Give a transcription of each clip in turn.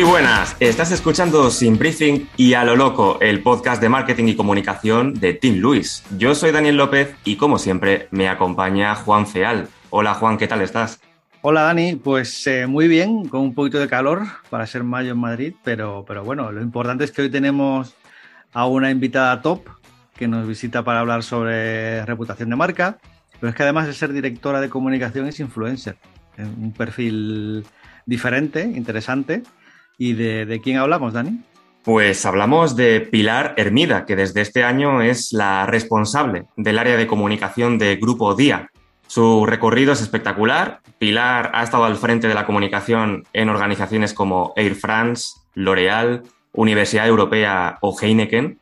Muy buenas, estás escuchando Sin Briefing y a lo loco, el podcast de marketing y comunicación de Tim Luis. Yo soy Daniel López y como siempre me acompaña Juan Feal. Hola Juan, ¿qué tal estás? Hola Dani, pues eh, muy bien, con un poquito de calor para ser mayo en Madrid, pero, pero bueno, lo importante es que hoy tenemos a una invitada top que nos visita para hablar sobre reputación de marca, pero es que además de ser directora de comunicación es influencer, un perfil diferente, interesante ¿Y de, quién hablamos, Dani? Pues hablamos de Pilar Hermida, que desde este año es la responsable del área de comunicación de Grupo Día. Su recorrido es espectacular. Pilar ha estado al frente de la comunicación en organizaciones como Air France, L'Oréal, Universidad Europea o Heineken.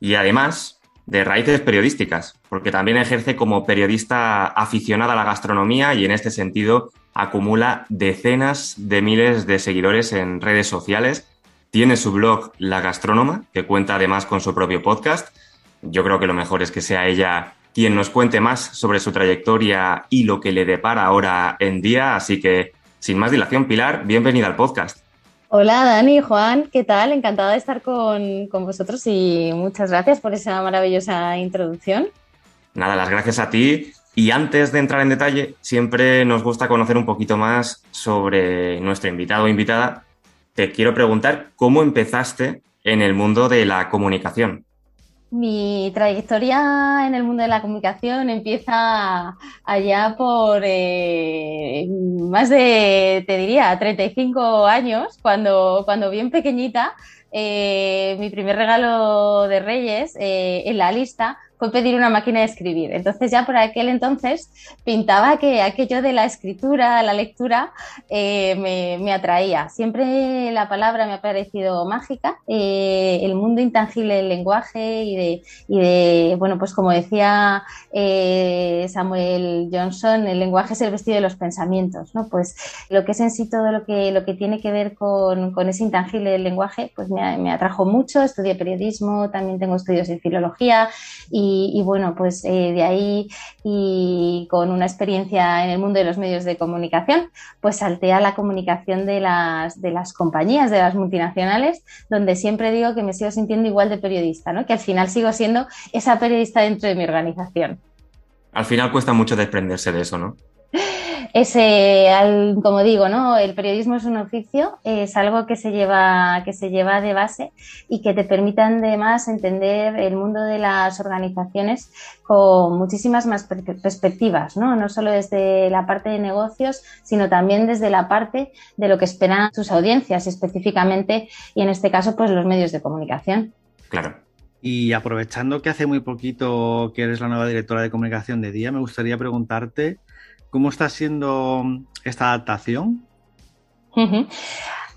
Y además de raíces periodísticas, porque también ejerce como periodista aficionada a la gastronomía y en este sentido acumula decenas de miles de seguidores en redes sociales. Tiene su blog La Gastrónoma, que cuenta además con su propio podcast. Yo creo que lo mejor es que sea ella quien nos cuente más sobre su trayectoria y lo que le depara ahora en día. Así que, sin más dilación, Pilar, bienvenida al podcast. Hola Dani, Juan, ¿qué tal? Encantada de estar con, con vosotros y muchas gracias por esa maravillosa introducción. Nada, las gracias a ti y antes de entrar en detalle, siempre nos gusta conocer un poquito más sobre nuestro invitado o invitada. Te quiero preguntar cómo empezaste en el mundo de la comunicación. Mi trayectoria en el mundo de la comunicación empieza allá por eh, más de, te diría, 35 años, cuando, cuando bien pequeñita, eh, mi primer regalo de Reyes eh, en la lista fue pedir una máquina de escribir. Entonces ya por aquel entonces pintaba que aquello de la escritura, la lectura, eh, me, atraía. Siempre la palabra me ha parecido mágica, eh, el mundo intangible del lenguaje y de, y de bueno, pues como decía eh, Samuel Johnson, el lenguaje es el vestido de los pensamientos, ¿no? Pues lo que es en sí todo lo que, lo que tiene que ver con, con ese intangible del lenguaje, pues me, me atrajo mucho, estudié periodismo, también tengo estudios en filología y y, bueno, pues eh, de ahí y con una experiencia en el mundo de los medios de comunicación, pues salté a la comunicación de las, de las compañías, de las multinacionales, donde siempre digo que me sigo sintiendo igual de periodista, ¿no? que al final sigo siendo esa periodista dentro de mi organización. Al final cuesta mucho desprenderse de eso, ¿no? Ese, como digo, ¿no? El periodismo es un oficio, es algo que se lleva, que se lleva de base y que te permitan además entender el mundo de las organizaciones con muchísimas más perspectivas, ¿no? No solo desde la parte de negocios, sino también desde la parte de lo que esperan sus audiencias, específicamente, y en este caso, pues los medios de comunicación. Claro. Y aprovechando que hace muy poquito que eres la nueva directora de comunicación de Día, me gustaría preguntarte ¿Cómo está siendo esta adaptación?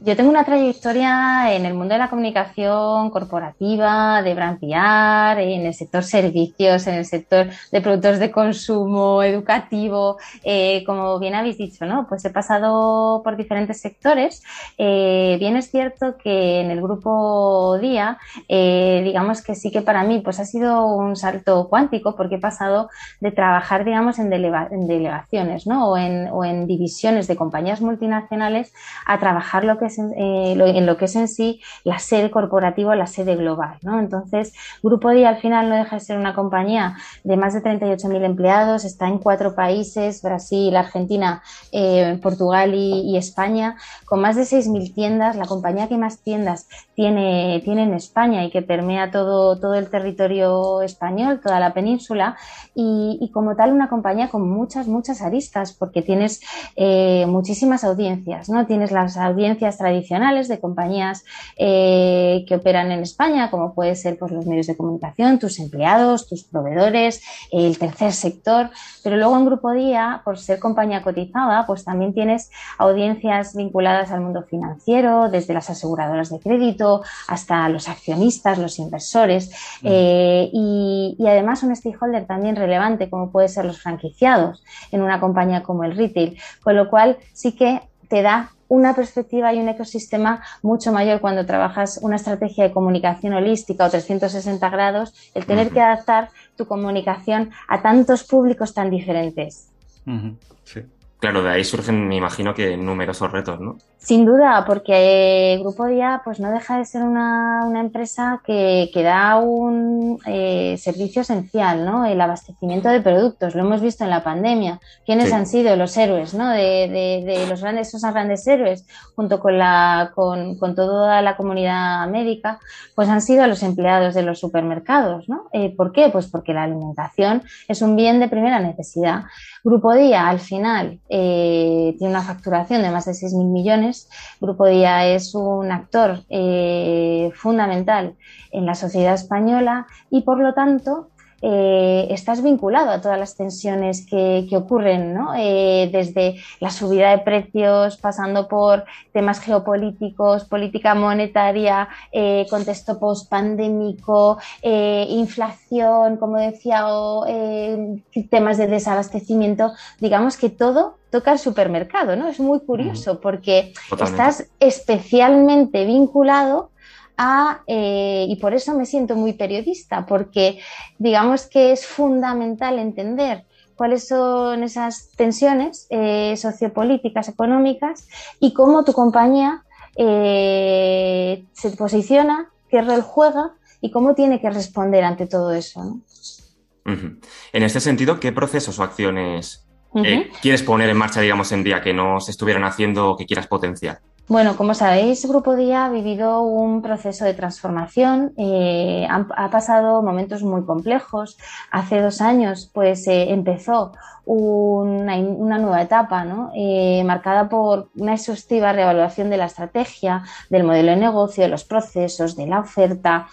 Yo tengo una trayectoria en el mundo de la comunicación corporativa, de brand PR, en el sector servicios, en el sector de productos de consumo, educativo, eh, como bien habéis dicho, ¿no? Pues he pasado por diferentes sectores. Eh, bien es cierto que en el grupo Día, eh, digamos que sí que para mí pues ha sido un salto cuántico porque he pasado de trabajar, digamos, en, delegaciones, ¿no? O en, o en divisiones de compañías multinacionales a trabajar lo que eh, en, lo, que es en sí la sede corporativa, la sede global. ¿no? Entonces, Grupo Día al final no deja de ser una compañía de más de 38.000 empleados, está en cuatro países, Brasil, Argentina, eh, Portugal y, España, con más de 6.000 tiendas, la compañía que más tiendas tiene, tiene en España y que permea todo, todo el territorio español, toda la península, y, como tal una compañía con muchas, muchas aristas, porque tienes eh, muchísimas audiencias, ¿no? Tienes las audiencias tradicionales de compañías eh, que operan en España, como puede ser pues, los medios de comunicación, tus empleados, tus proveedores, el tercer sector, pero luego en Grupo Día, por ser compañía cotizada, pues también tienes audiencias vinculadas al mundo financiero, desde las aseguradoras de crédito hasta los accionistas, los inversores, mm. eh, y, y además un stakeholder también relevante como puede ser los franquiciados en una compañía como el retail, con lo cual sí que te da una perspectiva y un ecosistema mucho mayor cuando trabajas una estrategia de comunicación holística o 360 grados, el tener que adaptar tu comunicación a tantos públicos tan diferentes. Sí. Claro, de ahí surgen, me imagino que numerosos retos, ¿no? Sin duda, porque Grupo Día pues no deja de ser una, empresa que, da un eh, servicio esencial, ¿no? El abastecimiento de productos. Lo hemos visto en la pandemia. ¿Quiénes han sido los héroes, ¿no? De, los grandes, esos grandes héroes, junto con la, con, toda la comunidad médica, pues han sido los empleados de los supermercados, ¿no? Eh, ¿Por qué? Pues porque la alimentación es un bien de primera necesidad. Grupo Día, al final, eh, tiene una facturación de más de 6.000 millones. Grupo Día es un actor eh, fundamental en la sociedad española y, por lo tanto, eh, estás vinculado a todas las tensiones que, ocurren, ¿no? Eh, desde la subida de precios, pasando por temas geopolíticos, política monetaria, eh, contexto post-pandémico, inflación, como decía, o temas de desabastecimiento. Digamos que todo toca el supermercado, ¿no? Es muy curioso porque estás especialmente vinculado eh, y por eso me siento muy periodista, porque digamos que es fundamental entender cuáles son esas tensiones eh, sociopolíticas, económicas y cómo tu compañía eh, se posiciona, qué rol juega y cómo tiene que responder ante todo eso. En este sentido, ¿qué procesos o acciones quieres poner en marcha, digamos, en día que no se estuvieran haciendo o que quieras potenciar? Bueno, como sabéis, Grupo Día ha vivido un proceso de transformación, eh, ha, pasado momentos muy complejos. Hace dos años, pues eh, empezó una, nueva etapa, ¿no? Eh, marcada por una exhaustiva reevaluación de la estrategia, del modelo de negocio, de los procesos, de la oferta.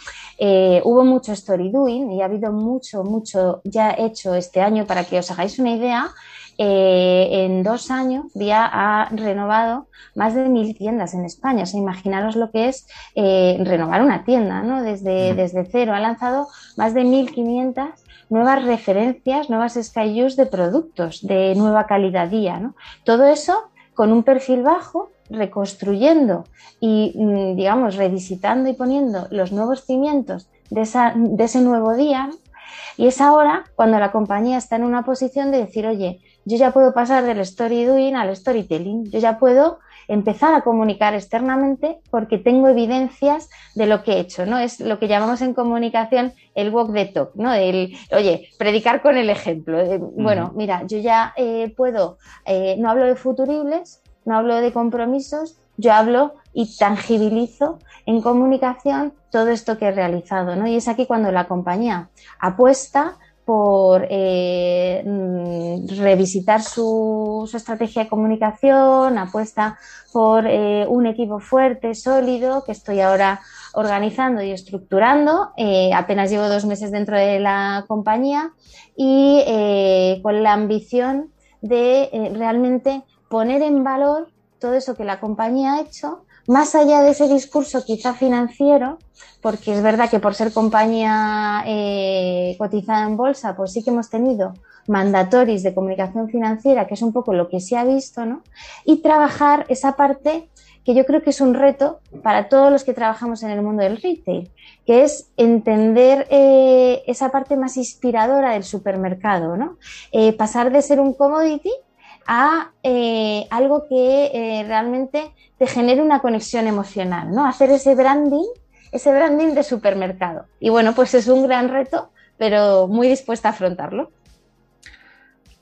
hubo mucho story doing y ha habido mucho, mucho ya hecho este año para que os hagáis una idea. Eh, en dos años Día ha renovado más de mil tiendas en España. O sea, imaginaros lo que es eh, renovar una tienda, ¿no? Desde, desde cero. Ha lanzado más de 1.500 nuevas referencias, nuevas SKUs de productos de nueva calidad día, ¿no? Todo eso con un perfil bajo, reconstruyendo y, mm, digamos, revisitando y poniendo los nuevos cimientos de, de ese nuevo día. Y es ahora cuando la compañía está en una posición de decir, oye, yo ya puedo pasar del story doing al storytelling, yo ya puedo empezar a comunicar externamente porque tengo evidencias de lo que he hecho, ¿no? Es lo que llamamos en comunicación el walk the talk, ¿no? El, oye, predicar con el ejemplo. Bueno, mira, yo ya eh, puedo, eh, no hablo de futuribles, no hablo de compromisos, yo hablo y tangibilizo en comunicación todo esto que he realizado, ¿no? Y es aquí cuando la compañía apuesta por eh, mm, revisitar su, estrategia de comunicación, apuesta por eh, un equipo fuerte, sólido, que estoy ahora organizando y estructurando. Eh, apenas llevo dos meses dentro de la compañía y con la ambición de realmente poner en valor todo eso que la compañía ha hecho más allá de ese discurso quizá financiero, porque es verdad que por ser compañía eh, cotizada en bolsa, pues sí que hemos tenido mandatoris de comunicación financiera, que es un poco lo que se ha visto, ¿no? Y trabajar esa parte que yo creo que es un reto para todos los que trabajamos en el mundo del retail, que es entender eh, esa parte más inspiradora del supermercado, ¿no? Eh, pasar de ser un commodity a algo que realmente te genere una conexión emocional, ¿no? Hacer ese branding, ese branding de supermercado. Y bueno, pues es un gran reto, pero muy dispuesta a afrontarlo.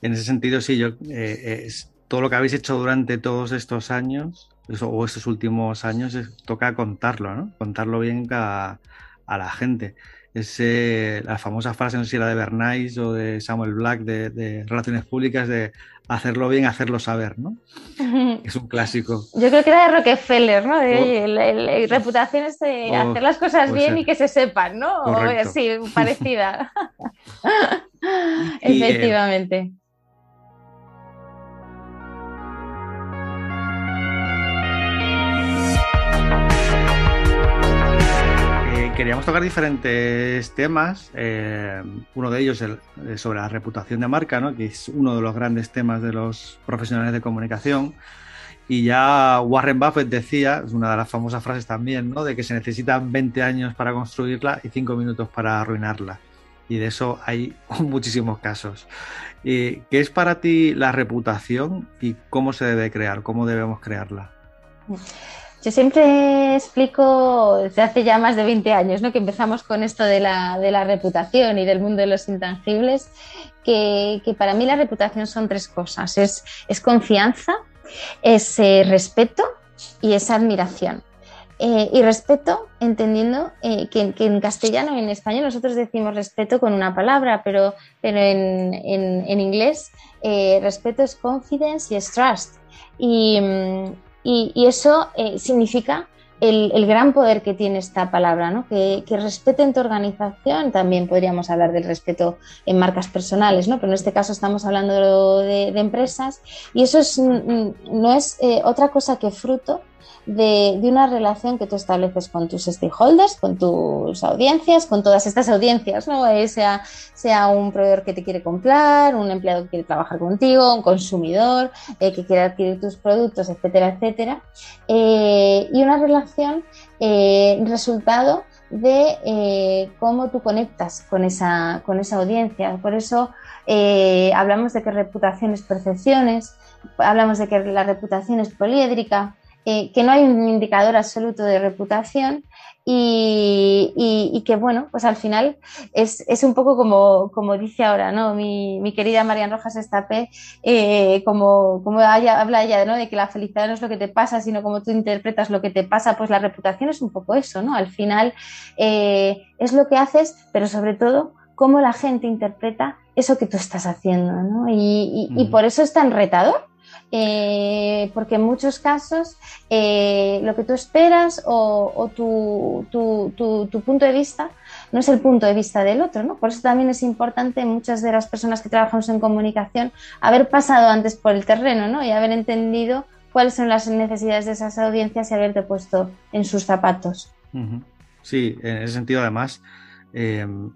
En ese sentido, sí, yo eh, todo lo que habéis hecho durante todos estos años o estos últimos años toca contarlo, ¿no? Contarlo bien a, la gente. Ese, la famosa frase, no sé si era de Bernays o de Samuel Black de Relaciones Públicas, de hacerlo bien, hacerlo saber, ¿no? Es un clásico. Yo creo que era de Rockefeller, ¿no? De, oh. reputación es de oh, hacer las cosas bien y que se sepan, ¿no? sí, parecida. Efectivamente. Queríamos tocar diferentes temas. Eh, uno de ellos es sobre la reputación de marca, ¿no? que es uno de los grandes temas de los profesionales de comunicación. Y ya Warren Buffett decía, es una de las famosas frases también, ¿no? de que se necesitan 20 años para construirla y 5 minutos para arruinarla. y de eso hay muchísimos casos. ¿Qué es para ti la reputación y cómo se debe crear? ¿Cómo debemos crearla? Yo siempre explico desde hace ya más de 20 años ¿no? que empezamos con esto de la, de la reputación y del mundo de los intangibles, que, para mí la reputación son tres cosas. Es, es confianza, es eh, respeto y es admiración. Eh, y respeto, entendiendo eh, que, que, en castellano y en español nosotros decimos respeto con una palabra, pero, pero en, en, en inglés respeto es confidence y es trust. Y, mm, y, eso eh, significa el, gran poder que tiene esta palabra, ¿no? que, que respeten tu organización, también podríamos hablar del respeto en marcas personales, ¿no? pero en este caso estamos hablando de, de empresas y eso es, no es eh, otra cosa que fruto de, una relación que tú estableces con tus stakeholders, con tus audiencias, con todas estas audiencias, ¿no? Eh, sea, sea un proveedor que te quiere comprar, un empleado que quiere trabajar contigo, un consumidor eh, que quiere adquirir tus productos, etcétera, etcétera. Eh, y una relación resultado de cómo tú conectas con esa, con esa audiencia. Por eso hablamos de que reputación es percepciones, hablamos de que la reputación es poliédrica, eh, que no hay un indicador absoluto de reputación y, que, bueno, pues al final es, un poco como, como, dice ahora, ¿no? Mi, querida Marian Rojas Estapé, eh, como, como habla ella, ¿no? De que la felicidad no es lo que te pasa, sino como tú interpretas lo que te pasa, pues la reputación es un poco eso, ¿no? Al final eh, es lo que haces, pero sobre todo cómo la gente interpreta eso que tú estás haciendo, ¿no? Y, y por eso es tan retador, eh, porque en muchos casos eh, lo que tú esperas o, tu, punto de vista no es el punto de vista del otro, ¿no? Por eso también es importante muchas de las personas que trabajamos en comunicación haber pasado antes por el terreno, ¿no? Y haber entendido cuáles son las necesidades de esas audiencias y haberte puesto en sus zapatos. Sí, en ese sentido además em,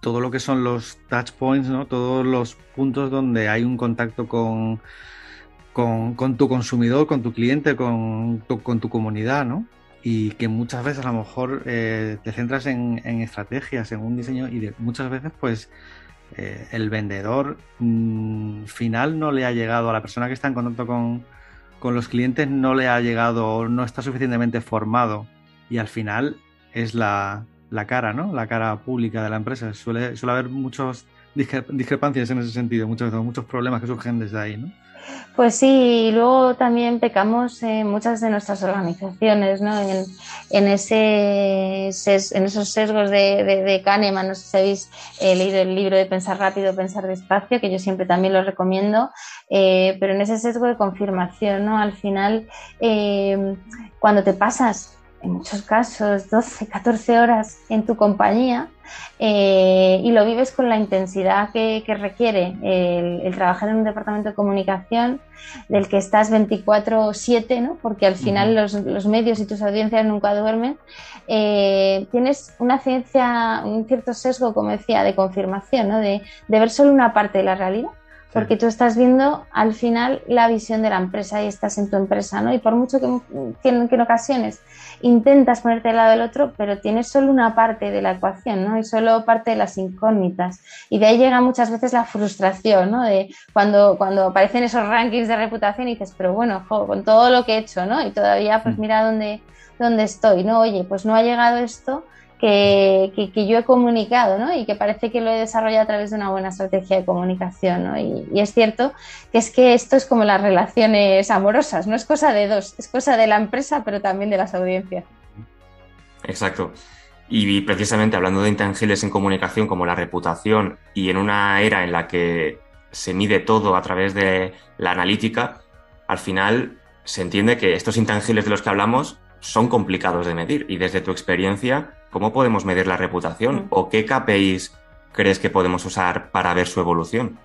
todo lo que son los touch points, ¿no? Todos los puntos donde hay un contacto con con, tu consumidor, con tu cliente, con tu, con tu comunidad, ¿no? Y que muchas veces a lo mejor eh, te centras en, estrategias, en un diseño y muchas veces pues eh, el vendedor mm, final no le ha llegado a la persona que está en contacto con, los clientes, no le ha llegado, no está suficientemente formado y al final es la, cara, ¿no? La cara pública de la empresa. Suele, suele haber muchas discrepancias en ese sentido, muchos, muchos problemas que surgen desde ahí, ¿no? Pues sí, y luego también pecamos en muchas de nuestras organizaciones, ¿no? En, ese, en esos sesgos de, de, Kahneman, no sé si habéis eh, leído el libro de Pensar rápido, Pensar despacio, que yo siempre también lo recomiendo, eh, pero en ese sesgo de confirmación, ¿no? Al final, eh, cuando te pasas en muchos casos 12, 14 horas en tu compañía eh, y lo vives con la intensidad que, requiere el, trabajar en un departamento de comunicación del que estás 24/7, ¿no? porque al final los, medios y tus audiencias nunca duermen, eh, tienes una ciencia, un cierto sesgo, como decía, de confirmación, ¿no? de, de ver solo una parte de la realidad porque tú estás viendo al final la visión de la empresa y estás en tu empresa, ¿no? Y por mucho que, en, ocasiones intentas ponerte al lado del otro, pero tienes solo una parte de la ecuación, ¿no? Y solo parte de las incógnitas. Y de ahí llega muchas veces la frustración, ¿no? De cuando, cuando aparecen esos rankings de reputación y dices, pero bueno, con todo lo que he hecho, ¿no? Y todavía, pues mm. mira dónde, dónde estoy, ¿no? Oye, pues no ha llegado esto que, yo he comunicado ¿no? y que parece que lo he desarrollado a través de una buena estrategia de comunicación. ¿no? Y, es cierto que es que esto es como las relaciones amorosas, no es cosa de dos, es cosa de la empresa, pero también de las audiencias. Exacto. Y precisamente hablando de intangibles en comunicación como la reputación y en una era en la que se mide todo a través de la analítica, al final se entiende que estos intangibles de los que hablamos son complicados de medir y desde tu experiencia, ¿cómo podemos medir la reputación mm. o qué KPIs crees que podemos usar para ver su evolución?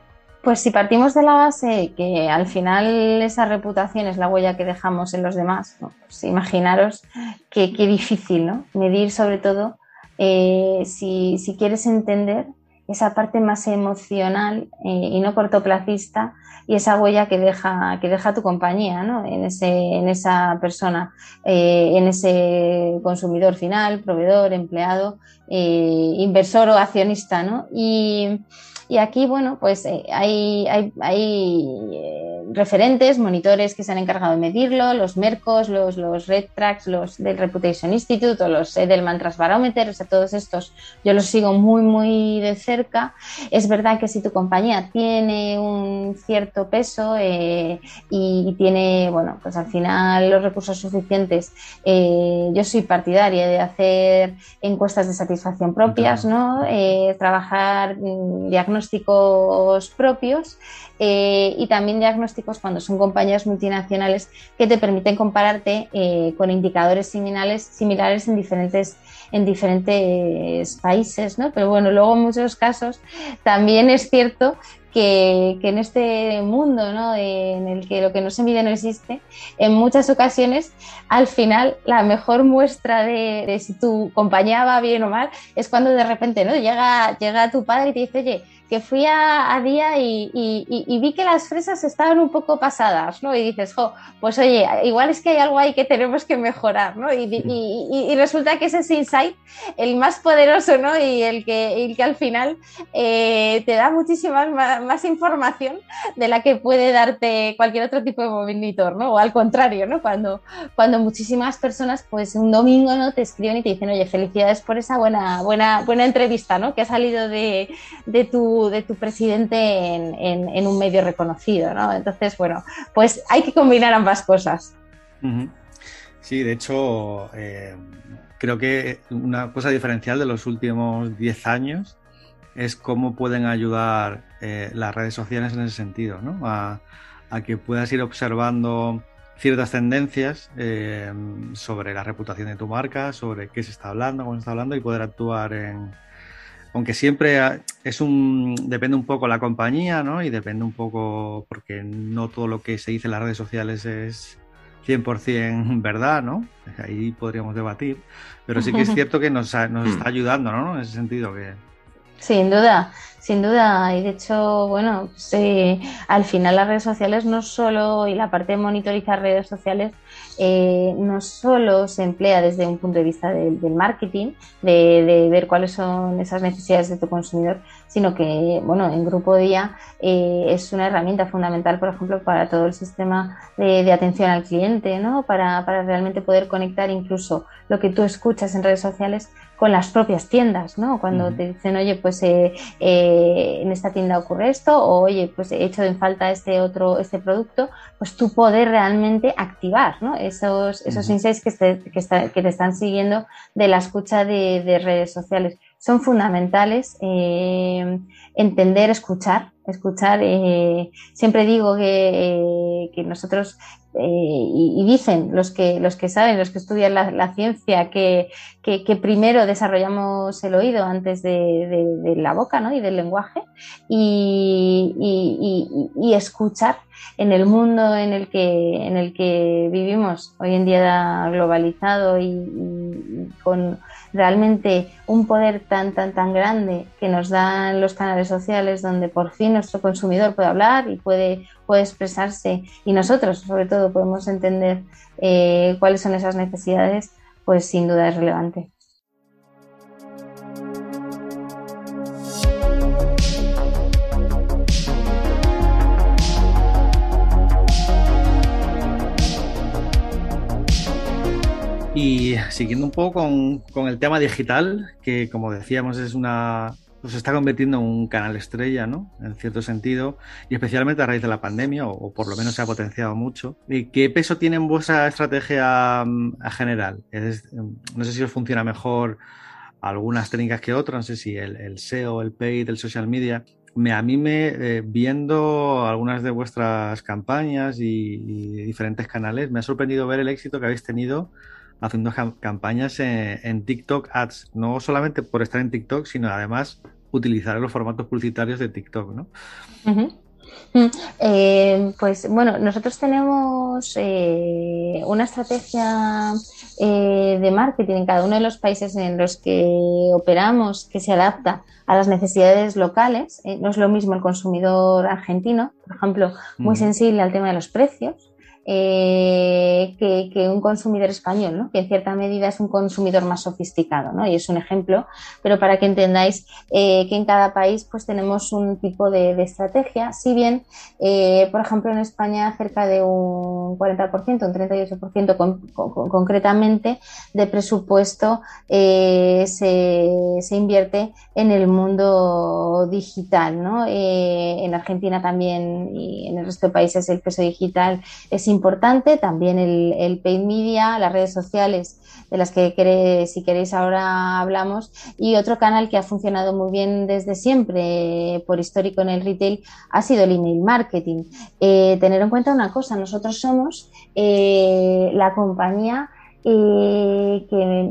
Pues si partimos de la base que al final esa reputación es la huella que dejamos en los demás, pues imaginaros qué, difícil, ¿no? Medir sobre todo eh, si, quieres entender esa parte más emocional eh, y no cortoplacista y esa huella que deja, que deja tu compañía ¿no? en, ese, en esa persona, eh, en ese consumidor final, proveedor, empleado, eh, inversor o accionista. ¿no? Y, y aquí, bueno, pues hay, hay, hay referentes, monitores que se han encargado de medirlo, los MERCOS, los, los Red Tracks, los del Reputation Institute o los Edelman Trust Barometer, o sea, todos estos yo los sigo muy, muy de cerca. Es verdad que si tu compañía tiene un cierto peso eh, y, tiene, bueno, pues al final los recursos suficientes, eh, yo soy partidaria de hacer encuestas de satisfacción propias, ¿no? Eh, trabajar mm, diagnósticos propios y también diagnósticos cuando son compañías multinacionales que te permiten compararte con indicadores similares, similares en diferentes en diferentes países, ¿no? Pero bueno, luego en muchos casos también es cierto que, en este mundo ¿no? en el que lo que no se mide no existe, en muchas ocasiones al final la mejor muestra de, si tu compañía va bien o mal es cuando de repente ¿no? llega, llega tu padre y te dice, oye, que fui a, día y, vi que las fresas estaban un poco pasadas, ¿no? Y dices, jo, pues oye, igual es que hay algo ahí que tenemos que mejorar, ¿no? Y, resulta que ese es insight el más poderoso, ¿no? Y el que, el que al final eh, te da muchísima más, información de la que puede darte cualquier otro tipo de monitor, ¿no? O al contrario, ¿no? Cuando, cuando muchísimas personas, pues un domingo, ¿no? Te escriben y te dicen, oye, felicidades por esa buena, buena, buena entrevista, ¿no? Que ha salido de, de tu de tu presidente en, un medio reconocido, ¿no? Entonces, bueno, pues hay que combinar ambas cosas. Sí, de hecho, eh, creo que una cosa diferencial de los últimos 10 años es cómo pueden ayudar eh, las redes sociales en ese sentido, ¿no? A, que puedas ir observando ciertas tendencias eh, sobre la reputación de tu marca, sobre qué se está hablando, cómo se está hablando y poder actuar en, aunque siempre es un depende un poco la compañía, ¿no? Y depende un poco porque no todo lo que se dice en las redes sociales es 100% verdad, ¿no? Ahí podríamos debatir, pero sí que es cierto que nos, nos está ayudando, ¿no? En ese sentido que sin duda, sin duda. Y de hecho, bueno, sí, al final las redes sociales no solo, y la parte de monitorizar redes sociales, eh, no solo se emplea desde un punto de vista del, marketing, de, ver cuáles son esas necesidades de tu consumidor, sino que, bueno, en Grupo Día eh, es una herramienta fundamental, por ejemplo, para todo el sistema de, atención al cliente, ¿no? Para, para realmente poder conectar incluso lo que tú escuchas en redes sociales con las propias tiendas, ¿no? Cuando te dicen, oye, pues eh, eh, en esta tienda ocurre esto, o oye, pues he hecho en falta este otro, este producto, pues tú poder realmente activar, ¿no? Esos, esos insights que te, que, te están siguiendo de la escucha de, redes sociales. Son fundamentales eh, entender, escuchar, escuchar. siempre digo que, que nosotros eh, y, dicen los que, los que saben, los que estudian la, ciencia, que, que, primero desarrollamos el oído antes de, la boca ¿no? y del lenguaje y, y, escuchar en el mundo en el que, en el que vivimos hoy en día globalizado y, con realmente un poder tan, tan, tan grande que nos dan los canales sociales donde por fin nuestro consumidor puede hablar y puede, puede expresarse y nosotros sobre todo podemos entender eh, cuáles son esas necesidades, pues sin duda es relevante. Y siguiendo un poco con, el tema digital, que como decíamos es una, pues se está convirtiendo en un canal estrella, ¿no? En cierto sentido, y especialmente a raíz de la pandemia, o, por lo menos se ha potenciado mucho. ¿Y ¿Qué peso tiene en vuestra estrategia mm, general? Mm, no sé si os funciona mejor algunas técnicas que otras, no sé si el, SEO, el paid, el social media. Me, a mí me, eh, viendo algunas de vuestras campañas y, y diferentes canales, me ha sorprendido ver el éxito que habéis tenido haciendo campañas en, TikTok Ads, no solamente por estar en TikTok, sino además utilizar los formatos publicitarios de TikTok, ¿no? Mm, eh, pues bueno, nosotros tenemos eh, una estrategia eh, de marketing en cada uno de los países en los que operamos que se adapta a las necesidades locales. no es lo mismo el consumidor argentino, por ejemplo, muy sensible al tema de los precios, eh, que, un consumidor español, que en cierta medida es un consumidor más sofisticado, y es un ejemplo, pero para que entendáis eh, que en cada país pues tenemos un tipo de, estrategia, si bien, eh, por ejemplo, en España cerca de un 40%, un 38% concretamente de presupuesto se, se, invierte en el mundo digital. en Argentina también y en el resto de países el peso digital es importante, también el, el paid media, las redes sociales de las que si queréis ahora hablamos, y otro canal que ha funcionado muy bien desde siempre por histórico en el retail ha sido el email marketing. Eh, tener en cuenta una cosa, nosotros somos eh, la compañía y que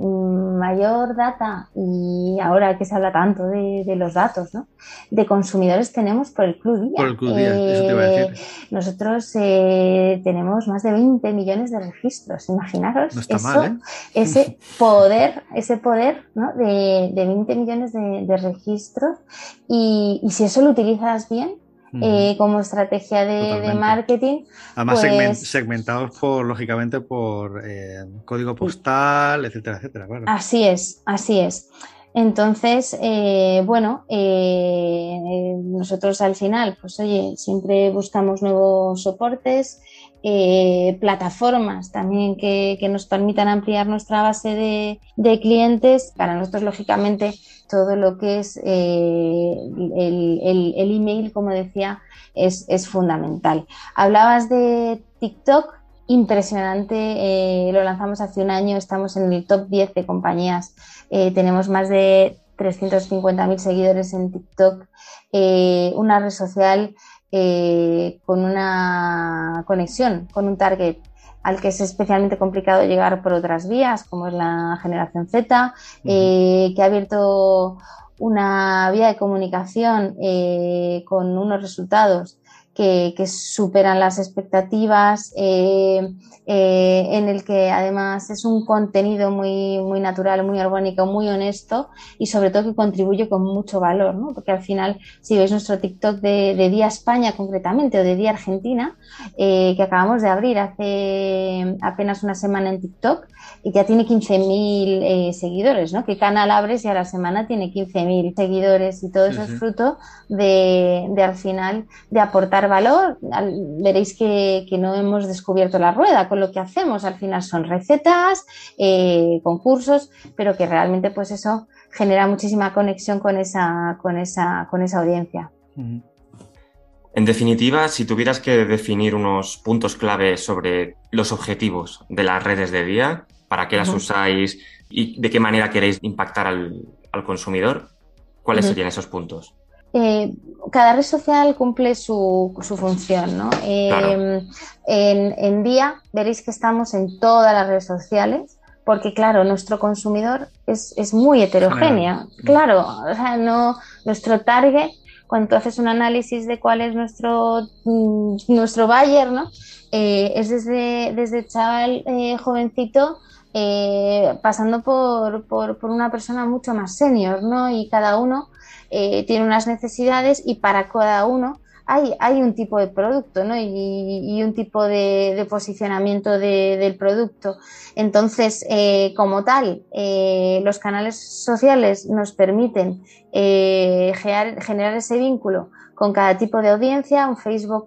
mayor data, y ahora que se habla tanto de, los datos, ¿no? de consumidores tenemos por el Club Día. Por el Club Día, eso te iba a decir. Eh, nosotros eh, tenemos más de 20 millones de registros, imaginaros eso, ¿eh? ese poder, ese poder ¿no? de, de 20 millones de, registros y, y si eso lo utilizas bien, eh, como estrategia de, marketing. Además, pues segmentados por, lógicamente, por eh, código postal, etcétera, etcétera. Así es, así es. Entonces, eh, bueno, nosotros al final, pues oye, siempre buscamos nuevos soportes, plataformas también que, nos permitan ampliar nuestra base de, de clientes. Para nosotros, lógicamente, todo lo que es eh, el, email, como decía, es, fundamental. Hablabas de TikTok, impresionante, eh, lo lanzamos hace un año, estamos en el top 10 de compañías, eh, tenemos más de 350.000 seguidores en TikTok, una red social con una conexión, con un target al que es especialmente complicado llegar por otras vías, como es la generación Z, eh, que ha abierto una vía de comunicación eh, con unos resultados que, superan las expectativas, eh, eh, en el que además es un contenido muy, muy natural, muy orgánico, muy honesto y sobre todo que contribuye con mucho valor, ¿no? porque al final, si veis nuestro TikTok de, Día España concretamente o de Día Argentina, eh, que acabamos de abrir hace apenas una semana en TikTok y ya tiene 15.000 seguidores, ¿no? ¿Qué canal abres y a la semana tiene 15.000 seguidores y todo eso es fruto de, de al final de aportar valor, veréis que, no hemos descubierto la rueda con lo que hacemos. Al final son recetas, eh, concursos, pero que realmente pues eso genera muchísima conexión con esa, con esa, con esa audiencia. En definitiva, si tuvieras que definir unos puntos clave sobre los objetivos de las redes de día, para qué las usáis y de qué manera queréis impactar al, consumidor, ¿cuáles serían esos puntos? Eh, cada red social cumple su, función, ¿no? Eh, en, día veréis que estamos en todas las redes sociales, porque claro, nuestro consumidor es, muy heterogéneo. Claro, o sea, no, nuestro target, cuando haces un análisis de cuál es nuestro, mm, nuestro buyer, ¿no? Eh, es desde, desde chaval jovencito pasando por, por, una persona mucho más senior, ¿no? Y cada uno eh, tiene unas necesidades y para cada uno hay, hay un tipo de producto ¿no? y, un tipo de, posicionamiento del producto. Entonces, eh, como tal, eh, los canales sociales nos permiten generar, ese vínculo con cada tipo de audiencia. Un Facebook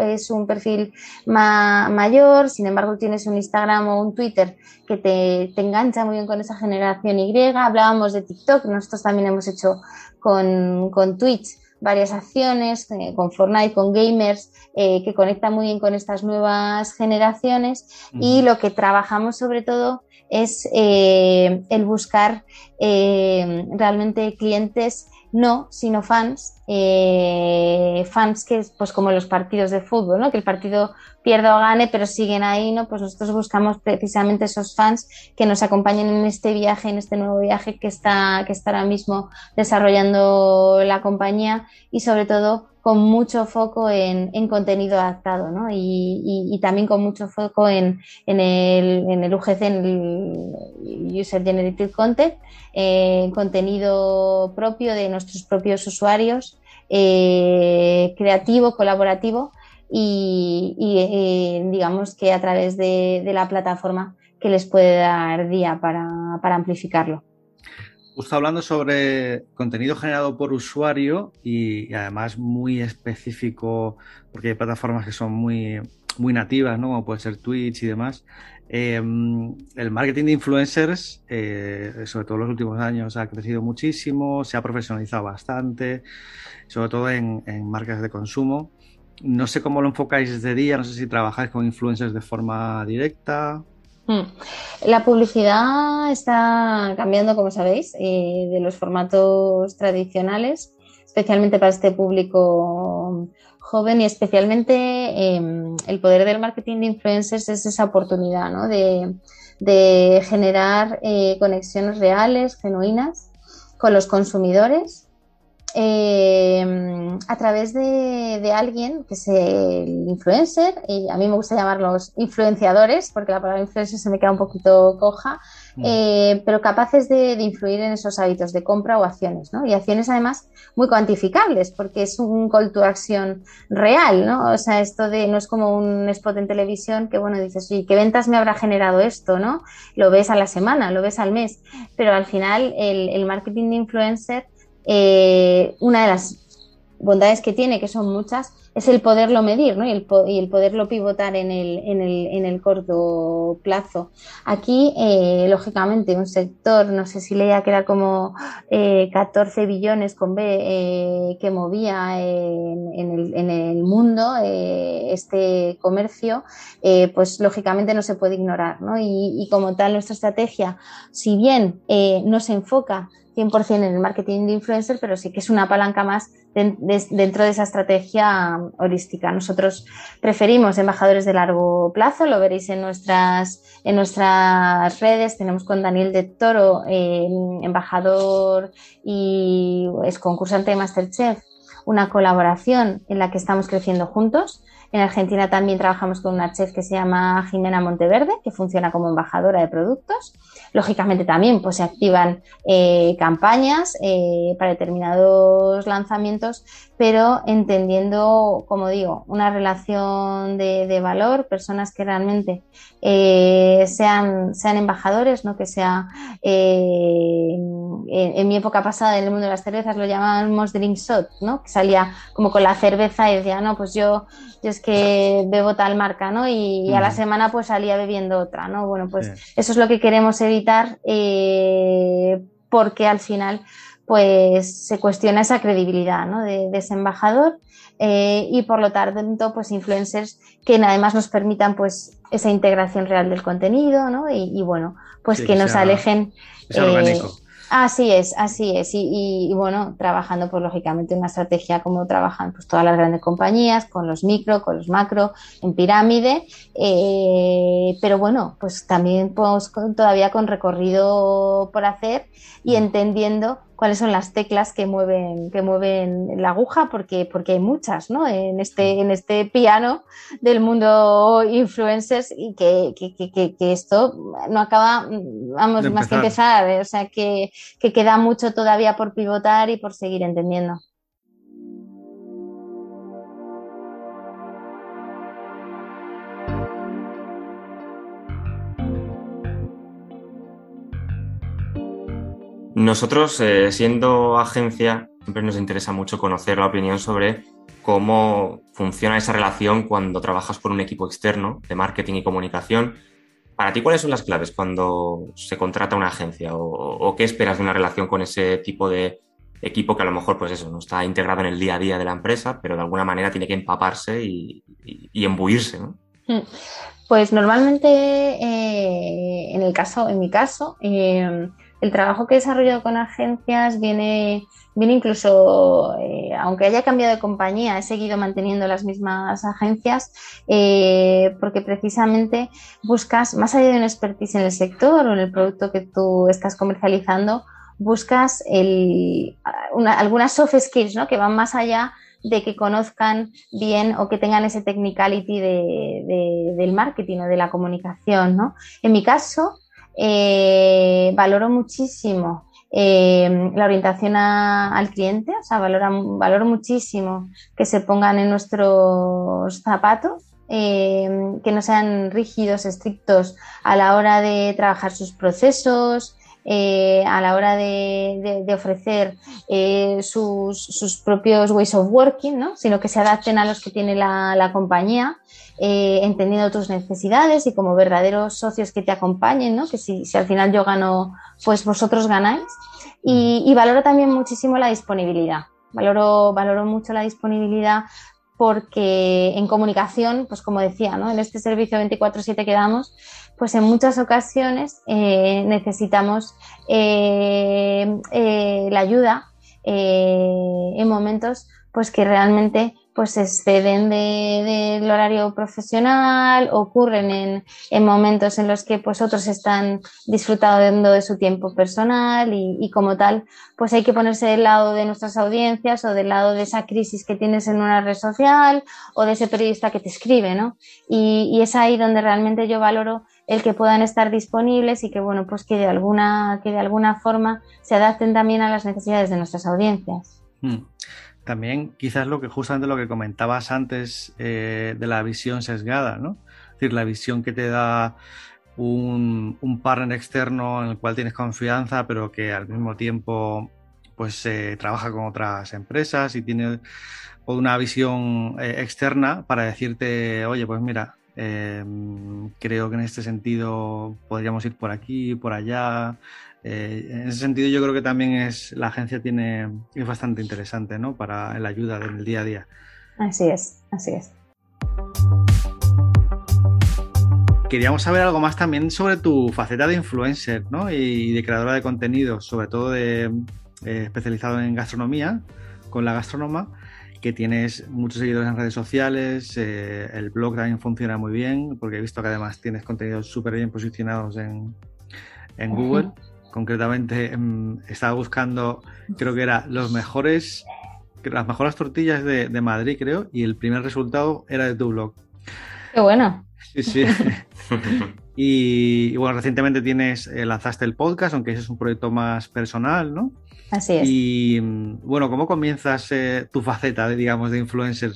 es un perfil mayor, sin embargo, tienes un Instagram o un Twitter que te, te engancha muy bien con esa generación Y. Hablábamos de TikTok, nosotros también hemos hecho con, con Twitch varias acciones, eh, con Fortnite, con gamers, eh, que conectan muy bien con estas nuevas generaciones y lo que trabajamos sobre todo es eh, el buscar realmente clientes no, sino fans, eh, fans que, pues como los partidos de fútbol, ¿no? Que el partido pierda o gane, pero siguen ahí, ¿no? Pues nosotros buscamos precisamente esos fans que nos acompañen en este viaje, en este nuevo viaje que está, que está ahora mismo desarrollando la compañía y sobre todo con mucho foco en, contenido adaptado ¿no? y, también con mucho foco en, el, UGC, en el User Generated Content, eh, contenido propio de nuestros propios usuarios, eh, creativo, colaborativo y, eh, digamos que a través de, la plataforma que les puede dar día para, para amplificarlo. Justo hablando sobre contenido generado por usuario y, además muy específico, porque hay plataformas que son muy, muy nativas, ¿no? como puede ser Twitch y demás. Em, el marketing de influencers, eh, sobre todo en los últimos años, ha crecido muchísimo, se ha profesionalizado bastante, sobre todo en, en marcas de consumo. No sé cómo lo enfocáis desde día, no sé si trabajáis con influencers de forma directa. Hmm. La publicidad está cambiando, como sabéis, eh, de los formatos tradicionales, especialmente para este público joven y especialmente em, el poder del marketing de influencers es esa oportunidad ¿no? de, generar eh, conexiones reales, genuinas con los consumidores Em, a través de, alguien que es el influencer, y a mí me gusta llamarlos influenciadores, porque la palabra influencer se me queda un poquito coja, mm. eh, pero capaces de, influir en esos hábitos de compra o acciones, ¿no? Y acciones además muy cuantificables, porque es un call to action real, ¿no? O sea, esto de no es como un spot en televisión que, bueno, dices, ¿y qué ventas me habrá generado esto, ¿no? Lo ves a la semana, lo ves al mes, pero al final el, el marketing de influencer eh, una de las bondades que tiene, que son muchas, es el poderlo medir ¿no? y, el, poderlo pivotar en el, en el, en el corto plazo. Aquí, eh, lógicamente, un sector, no sé si leía que era como eh, 14 billones con B eh, que movía en, el, mundo eh, este comercio, pues lógicamente no se puede ignorar. ¿no? Y, y, como tal, nuestra estrategia, si bien no se enfoca 100% en el marketing de influencer, pero sí que es una palanca más dentro de esa estrategia holística. Nosotros preferimos embajadores de largo plazo, lo veréis en nuestras, en nuestras redes. Tenemos con Daniel de Toro, embajador y es concursante de Masterchef, una colaboración en la que estamos creciendo juntos. En Argentina también trabajamos con una chef que se llama Jimena Monteverde, que funciona como embajadora de productos. Lógicamente también pues, se activan eh, campañas eh, para determinados lanzamientos, pero entendiendo, como digo, una relación de, valor, personas que realmente eh, sean, sean embajadores, no que sea, en, en, mi época pasada en el mundo de las cervezas lo llamábamos drink shot, ¿no? que salía como con la cerveza y decía, no, pues yo, yo es que bebo tal marca, ¿no? Y, a la semana pues salía bebiendo otra, ¿no? Bueno, pues eso es lo que queremos evitar eh, porque al final pues se cuestiona esa credibilidad ¿no? de, ese embajador eh, y por lo tanto pues influencers que además nos permitan pues esa integración real del contenido ¿no? y, bueno pues que, nos alejen eh, Así es, así es. Y, bueno, trabajando pues lógicamente una estrategia como trabajan pues todas las grandes compañías, con los micro, con los macro, en pirámide. Eh, pero bueno, pues también pues, todavía con recorrido por hacer y mm. entendiendo cuáles son las teclas que mueven, que mueven la aguja, porque, porque hay muchas, ¿no? En este, en este piano del mundo influencers y que, esto no acaba, vamos, más que empezar, ¿eh? o sea que, que queda mucho todavía por pivotar y por seguir entendiendo. Nosotros, eh, siendo agencia, siempre nos interesa mucho conocer la opinión sobre cómo funciona esa relación cuando trabajas con un equipo externo de marketing y comunicación. Para ti, ¿cuáles son las claves cuando se contrata una agencia? ¿O, qué esperas de una relación con ese tipo de equipo que a lo mejor, pues eso, no está integrado en el día a día de la empresa, pero de alguna manera tiene que empaparse y, embuirse. Hmm. Pues normalmente, eh, en el caso, en mi caso, eh, el trabajo que he desarrollado con agencias viene, viene incluso, eh, aunque haya cambiado de compañía, he seguido manteniendo las mismas agencias eh, porque precisamente buscas, más allá de una expertise en el sector o en el producto que tú estás comercializando, buscas el, algunas soft skills ¿no? que van más allá de que conozcan bien o que tengan ese technicality del marketing o de la comunicación. ¿no? En mi caso, eh, valoro muchísimo eh, la orientación al cliente, o sea, valoro muchísimo que se pongan en nuestros zapatos eh, que no sean rígidos, estrictos a la hora de trabajar sus procesos, eh, a la hora de, ofrecer eh, sus, propios ways of working, ¿no? sino que se adapten a los que tiene la, compañía, entendiendo tus necesidades y como verdaderos socios que te acompañen, ¿no? que si, al final yo gano, pues vosotros ganáis. Y, y valoro también muchísimo la disponibilidad. Valoro, valoro mucho la disponibilidad porque en comunicación, pues como decía, ¿no? en este servicio 24/7 que damos, pues en muchas ocasiones eh, necesitamos eh, eh, la ayuda en momentos pues que realmente pues exceden del horario profesional, ocurren en, momentos en los que pues otros están disfrutando de su tiempo personal y, como tal, pues hay que ponerse del lado de nuestras audiencias o del lado de esa crisis que tienes en una red social o de ese periodista que te escribe, ¿no? Y, y es ahí donde realmente yo valoro el que puedan estar disponibles y que bueno, pues que de alguna, que de alguna forma se adapten también a las necesidades de nuestras audiencias. Hmm. También quizás lo que justamente lo que comentabas antes eh, de la visión sesgada, ¿no? Es decir, la visión que te da un, un, partner externo en el cual tienes confianza, pero que al mismo tiempo pues eh, trabaja con otras empresas y tiene una visión eh, externa para decirte, oye, pues mira, creo que en este sentido podríamos ir por aquí, por allá, eh, en ese sentido, yo creo que también es la agencia tiene es bastante interesante, ¿no? Para la ayuda en el día a día. Así es, así es. Queríamos saber algo más también sobre tu faceta de influencer, ¿no? Y de creadora de contenido, sobre todo de, eh, especializado en gastronomía, con la gastronoma, que tienes muchos seguidores en redes sociales, eh, el blog también funciona muy bien, porque he visto que además tienes contenidos súper bien posicionados en, en Google concretamente em, estaba buscando, creo que era los mejores, las mejores tortillas de, Madrid, creo, y el primer resultado era de tu blog. Qué bueno. Sí, sí. y, bueno, recientemente tienes, eh, lanzaste el podcast, aunque ese es un proyecto más personal, ¿no? Así es. Y mm, bueno, ¿cómo comienzas eh, tu faceta, de, digamos, de influencer?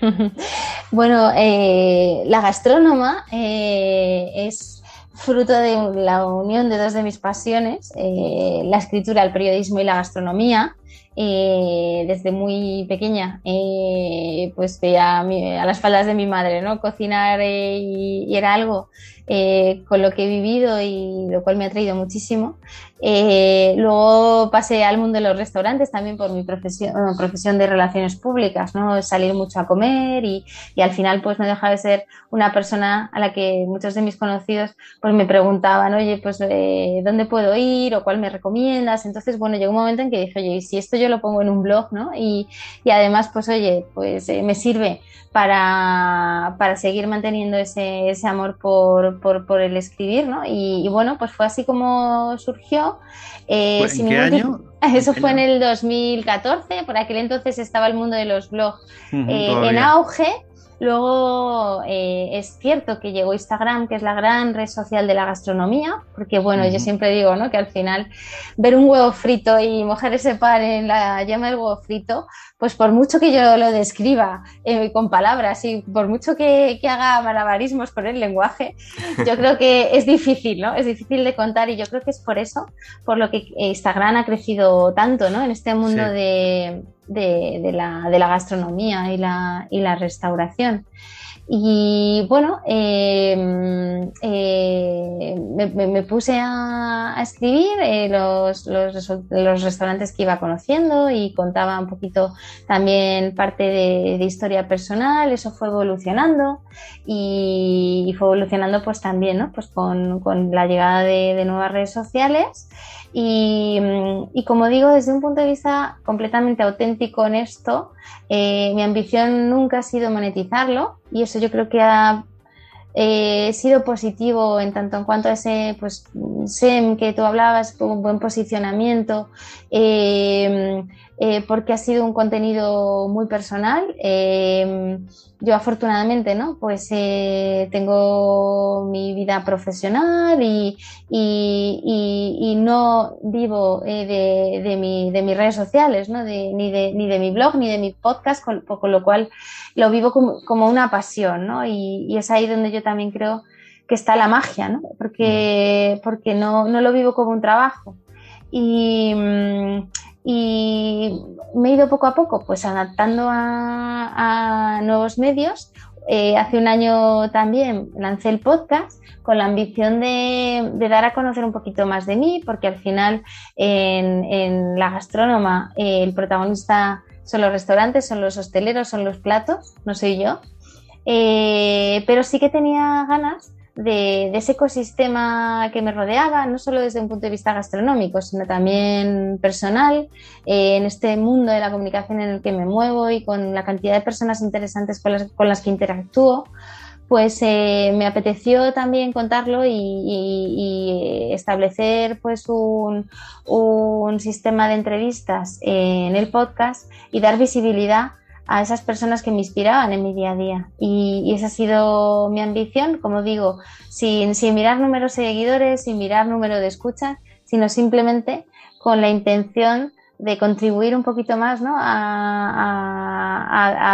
bueno, eh, la gastrónoma es fruto de la unión de dos de mis pasiones, eh, la escritura, el periodismo y la gastronomía. Eh, desde muy pequeña, eh, pues veía a, las espaldas de mi madre, ¿no? Cocinar y, era algo con lo que he vivido y lo cual me ha traído muchísimo. luego pasé al mundo de los restaurantes también por mi profesión, de relaciones públicas, ¿no? Salir mucho a comer y, y, al final pues no deja de ser una persona a la que muchos de mis conocidos pues me preguntaban, oye, pues ¿dónde puedo ir o cuál me recomiendas? Entonces, bueno, llegó un momento en que dije, oye, si esto yo lo pongo en un blog, ¿no? Y, además, pues oye, pues eh, me sirve para, seguir manteniendo ese, ese amor por, por, el escribir, ¿no? Y, bueno, pues fue así como surgió. Eh, ¿En qué año? Eso fue en el 2014, por aquel entonces estaba el mundo de los blogs eh, en auge Luego eh, es cierto que llegó Instagram, que es la gran red social de la gastronomía, porque bueno, yo siempre digo ¿no? que al final ver un huevo frito y mojar ese pan en la llama del huevo frito, pues por mucho que yo lo describa eh, con palabras y por mucho que, que, haga malabarismos con el lenguaje, yo creo que es difícil, ¿no? Es difícil de contar y yo creo que es por eso, por lo que Instagram ha crecido tanto, ¿no? En este mundo de de, la, de la, gastronomía y la, y la restauración. Y bueno, em, eh, me, puse a, escribir eh, los, los, restaurantes que iba conociendo y contaba un poquito también parte de, historia personal, eso fue evolucionando y, fue evolucionando pues también ¿no? pues con, con la llegada de nuevas redes sociales. Y, y, como digo, desde un punto de vista completamente auténtico, honesto, eh, mi ambición nunca ha sido monetizarlo y eso yo creo que ha eh, sido positivo en tanto en cuanto a ese pues, SEM que tú hablabas, un buen posicionamiento, eh, eh, porque ha sido un contenido muy personal. Eh, yo afortunadamente, ¿no? Pues eh, tengo mi vida profesional y, no vivo de, mis redes sociales, ¿no? ni, de, ni de mi blog, ni de mi podcast, con, lo cual lo vivo como, una pasión, ¿no? Y, es ahí donde yo también creo que está la magia, ¿no? Porque, porque no, no lo vivo como un trabajo. Y, mm, y me he ido poco a poco pues adaptando a, nuevos medios. Eh, hace un año también lancé el podcast con la ambición de, dar a conocer un poquito más de mí, porque al final en, la gastrónoma eh, el protagonista son los restaurantes, son los hosteleros, son los platos, no soy yo. Eh, pero sí que tenía ganas de, ese ecosistema que me rodeaba, no solo desde un punto de vista gastronómico, sino también personal, eh, en este mundo de la comunicación en el que me muevo y con la cantidad de personas interesantes con las, con las que interactúo, pues eh, me apeteció también contarlo y, establecer pues un, un, sistema de entrevistas en el podcast y dar visibilidad a esas personas que me inspiraban en mi día a día. Y, esa ha sido mi ambición, como digo, sin, sin mirar números de seguidores, sin mirar número de escuchas, sino simplemente con la intención de contribuir un poquito más ¿no? a,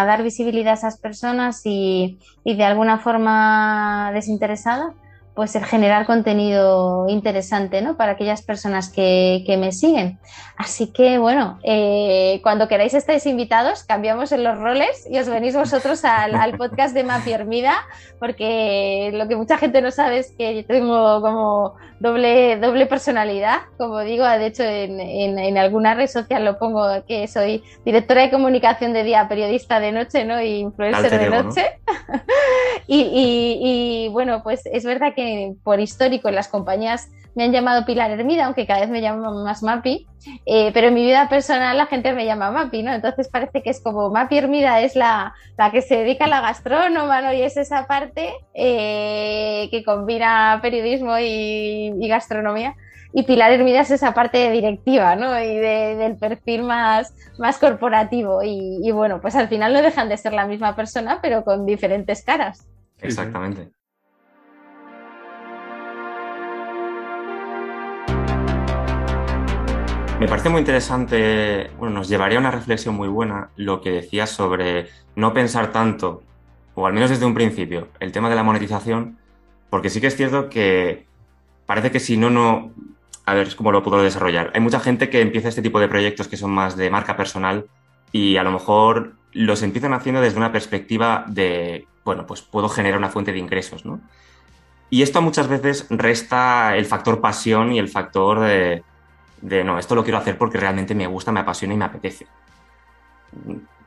dar visibilidad a esas personas y, y de alguna forma desinteresada pues el generar contenido interesante ¿no? para aquellas personas que, me siguen. Así que bueno, eh, cuando queráis estáis invitados, cambiamos en los roles y os venís vosotros al, podcast de Mapi Hermida, porque lo que mucha gente no sabe es que yo tengo como doble, doble personalidad, como digo, de hecho en, alguna red social lo pongo que soy directora de comunicación de día, periodista de noche ¿no? y influencer de noche. y bueno, pues es verdad que por histórico en las compañías me han llamado Pilar Hermida, aunque cada vez me llaman más Mapi, eh, pero en mi vida personal la gente me llama Mapi, ¿no? Entonces parece que es como Mapi Hermida es la, la que se dedica a la gastrónoma, ¿no? Y es esa parte eh, que combina periodismo y, gastronomía. Y Pilar Hermida es esa parte directiva, ¿no? Y del perfil más, más corporativo. Y, y bueno, pues al final no dejan de ser la misma persona, pero con diferentes caras. Exactamente. Me parece muy interesante, bueno, nos llevaría a una reflexión muy buena lo que decías sobre no pensar tanto, o al menos desde un principio, el tema de la monetización, porque sí que es cierto que parece que si no, no... A ver, cómo lo puedo desarrollar. Hay mucha gente que empieza este tipo de proyectos que son más de marca personal y a lo mejor los empiezan haciendo desde una perspectiva de, bueno, pues puedo generar una fuente de ingresos, ¿no? Y esto muchas veces resta el factor pasión y el factor de, de no, esto lo quiero hacer porque realmente me gusta, me apasiona y me apetece.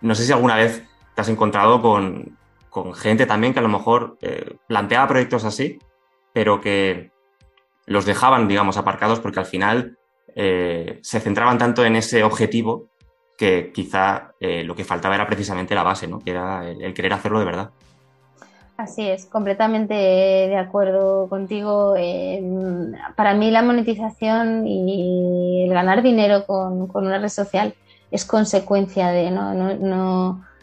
No sé si alguna vez te has encontrado con, gente también que a lo mejor eh, planteaba proyectos así, pero que los dejaban, digamos, aparcados porque al final eh, se centraban tanto en ese objetivo que quizá eh, lo que faltaba era precisamente la base, ¿no? que era el querer hacerlo de verdad. Así es, completamente de acuerdo contigo. para mí la monetización y el ganar dinero con, una red social es consecuencia de, no, no,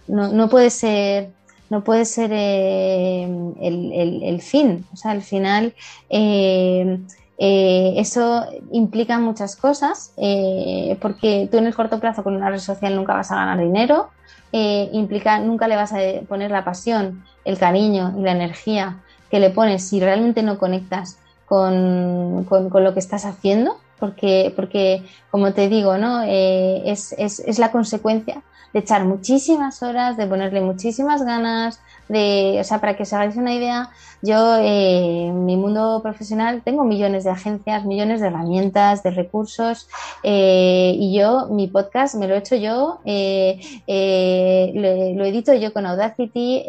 no, no, puede ser, no puede ser eh, el, fin. O sea, al final eh, eh, eso implica muchas cosas, porque tú en el corto plazo con una red social nunca vas a ganar dinero, eh, implica, nunca le vas a poner la pasión, el cariño y la energía que le pones si realmente no conectas con, lo que estás haciendo, porque, porque como te digo, ¿no? Eh, es, es, es la consecuencia de echar muchísimas horas, de ponerle muchísimas ganas, de, o sea, para que os hagáis una idea, yo eh, en mi mundo profesional tengo millones de agencias, millones de herramientas, de recursos eh, y yo, mi podcast me lo he hecho yo, eh, lo, edito yo con Audacity,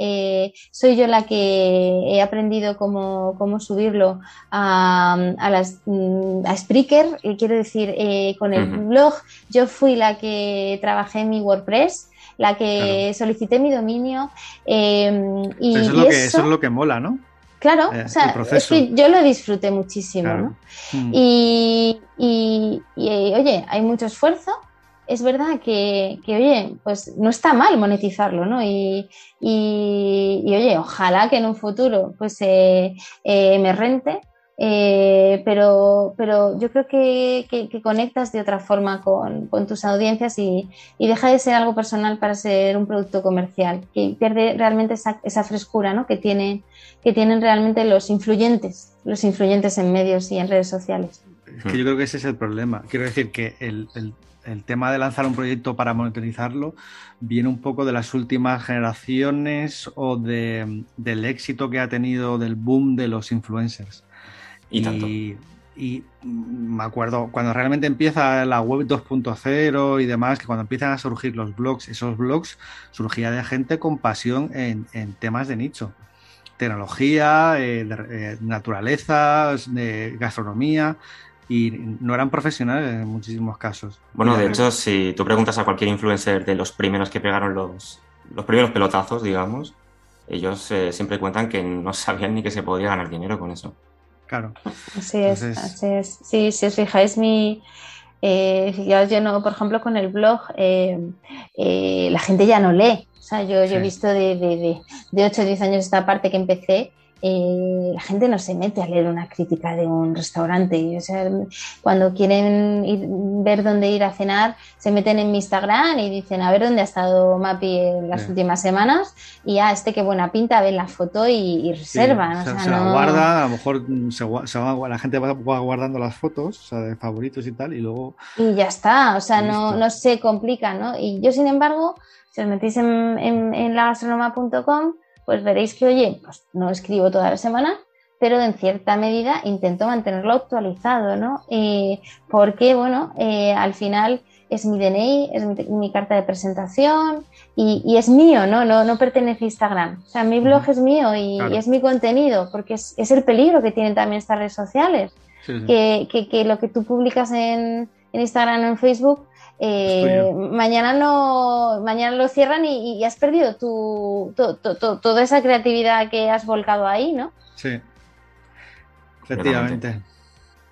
soy yo la que he aprendido cómo, cómo subirlo a, a, las, mm, a Spreaker, quiero decir, con el blog, yo fui la que trabajé en mi WordPress la que solicité mi dominio. Em, y, eso, es lo que, eso, es lo que mola, ¿no? Claro, eh, o sea, es que yo lo disfruté muchísimo, ¿no? Mm. Y, y, oye, hay mucho esfuerzo, es verdad que, oye, pues no está mal monetizarlo, ¿no? Y, oye, ojalá que en un futuro pues eh, eh, me rente, eh, pero, pero yo creo que, conectas de otra forma con, tus audiencias y, deja de ser algo personal para ser un producto comercial, que pierde realmente esa, frescura ¿no? que, tiene, que tienen realmente los influyentes, los influyentes en medios y en redes sociales. Es que yo creo que ese es el problema. Quiero decir que el, el tema de lanzar un proyecto para monetizarlo viene un poco de las últimas generaciones o de, del éxito que ha tenido del boom de los influencers. Y, y, me acuerdo cuando realmente empieza la web 2.0 y demás, que cuando empiezan a surgir los blogs, esos blogs surgía de gente con pasión en, temas de nicho. Tecnología, eh, eh, naturaleza, de gastronomía y no eran profesionales en muchísimos casos. Bueno, de hecho, si tú preguntas a cualquier influencer de los primeros que pegaron los, los primeros pelotazos, digamos, ellos eh, siempre cuentan que no sabían ni que se podía ganar dinero con eso. Claro. Así es, así es. Sí, si os fijáis, mi. Eh, fijaos, yo no, por ejemplo, con el blog, eh, la gente ya no lee. O sea, yo, yo he visto de, de, de, de 8 o 10 años esta parte que empecé eh, la gente no se mete a leer una crítica de un restaurante. O sea, cuando quieren ver dónde ir a cenar, se meten en mi Instagram y dicen a ver dónde ha estado Mapi en las últimas semanas y ah, este qué buena pinta, ven la foto y, reservan. se, la guarda, a lo mejor la gente va, guardando las fotos de favoritos y tal y luego... Y ya está, o sea, no, no, se complica, ¿no? Y yo, sin embargo, si os metéis en, en, en lagastronoma.com, pues veréis que, oye, pues no escribo toda la semana, pero en cierta medida intento mantenerlo actualizado, ¿no? porque, bueno, eh, al final es mi DNI, es mi, carta de presentación y, es mío, ¿no? ¿no? No pertenece a Instagram. O sea, mi blog es mío y, es mi contenido, porque es, el peligro que tienen también estas redes sociales. Que, que, lo que tú publicas en, en Instagram o en Facebook eh, mañana no mañana lo cierran y, has perdido tu, toda esa creatividad que has volcado ahí, ¿no? Sí, efectivamente.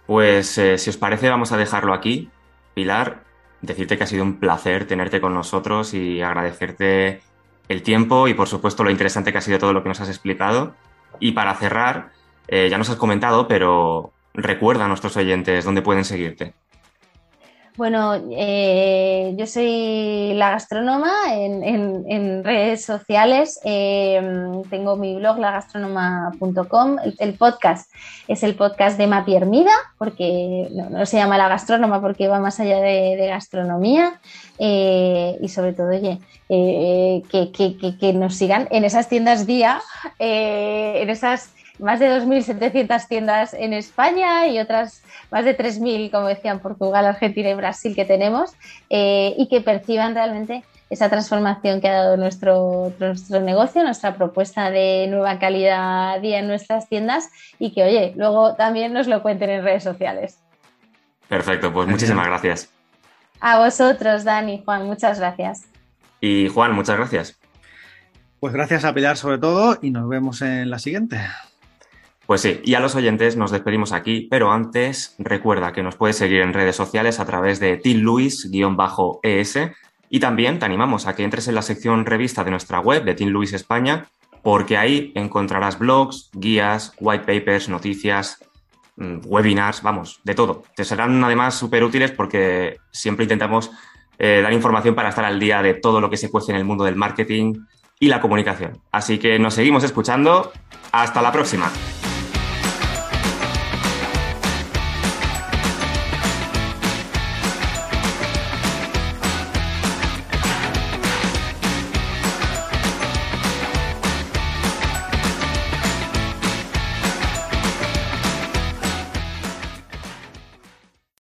Pues eh, si os parece vamos a dejarlo aquí. Pilar, decirte que ha sido un placer tenerte con nosotros y agradecerte el tiempo y por supuesto lo interesante que ha sido todo lo que nos has explicado. Y para cerrar, eh, ya nos has comentado, pero recuerda a nuestros oyentes dónde pueden seguirte. Bueno, eh, yo soy la gastrónoma en, redes sociales. Eh, tengo mi blog, lagastronoma.com. El, podcast es el podcast de Mapi Hermida, porque no, se llama la gastrónoma porque va más allá de, gastronomía. Eh, y sobre todo, oye, que, nos sigan en esas tiendas día, en esas más de 2.700 tiendas en España y otras más de 3.000, como decían, Portugal, Argentina y Brasil que tenemos, eh, y que perciban realmente esa transformación que ha dado nuestro, nuestro negocio, nuestra propuesta de nueva calidad día en nuestras tiendas y que, oye, luego también nos lo cuenten en redes sociales. Perfecto, pues muchísimas gracias. A vosotros, Dani, Juan, muchas gracias. Y Juan, muchas gracias. Pues gracias a Pilar sobre todo y nos vemos en la siguiente. Pues sí, y a los oyentes nos despedimos aquí, pero antes recuerda que nos puedes seguir en redes sociales a través de teamluis-es y también te animamos a que entres en la sección revista de nuestra web de Team Luis España, porque ahí encontrarás blogs, guías, white papers, noticias, mm, webinars, vamos, de todo. Te serán además súper útiles porque siempre intentamos eh, dar información para estar al día de todo lo que se cuece en el mundo del marketing y la comunicación. Así que nos seguimos escuchando. Hasta la próxima.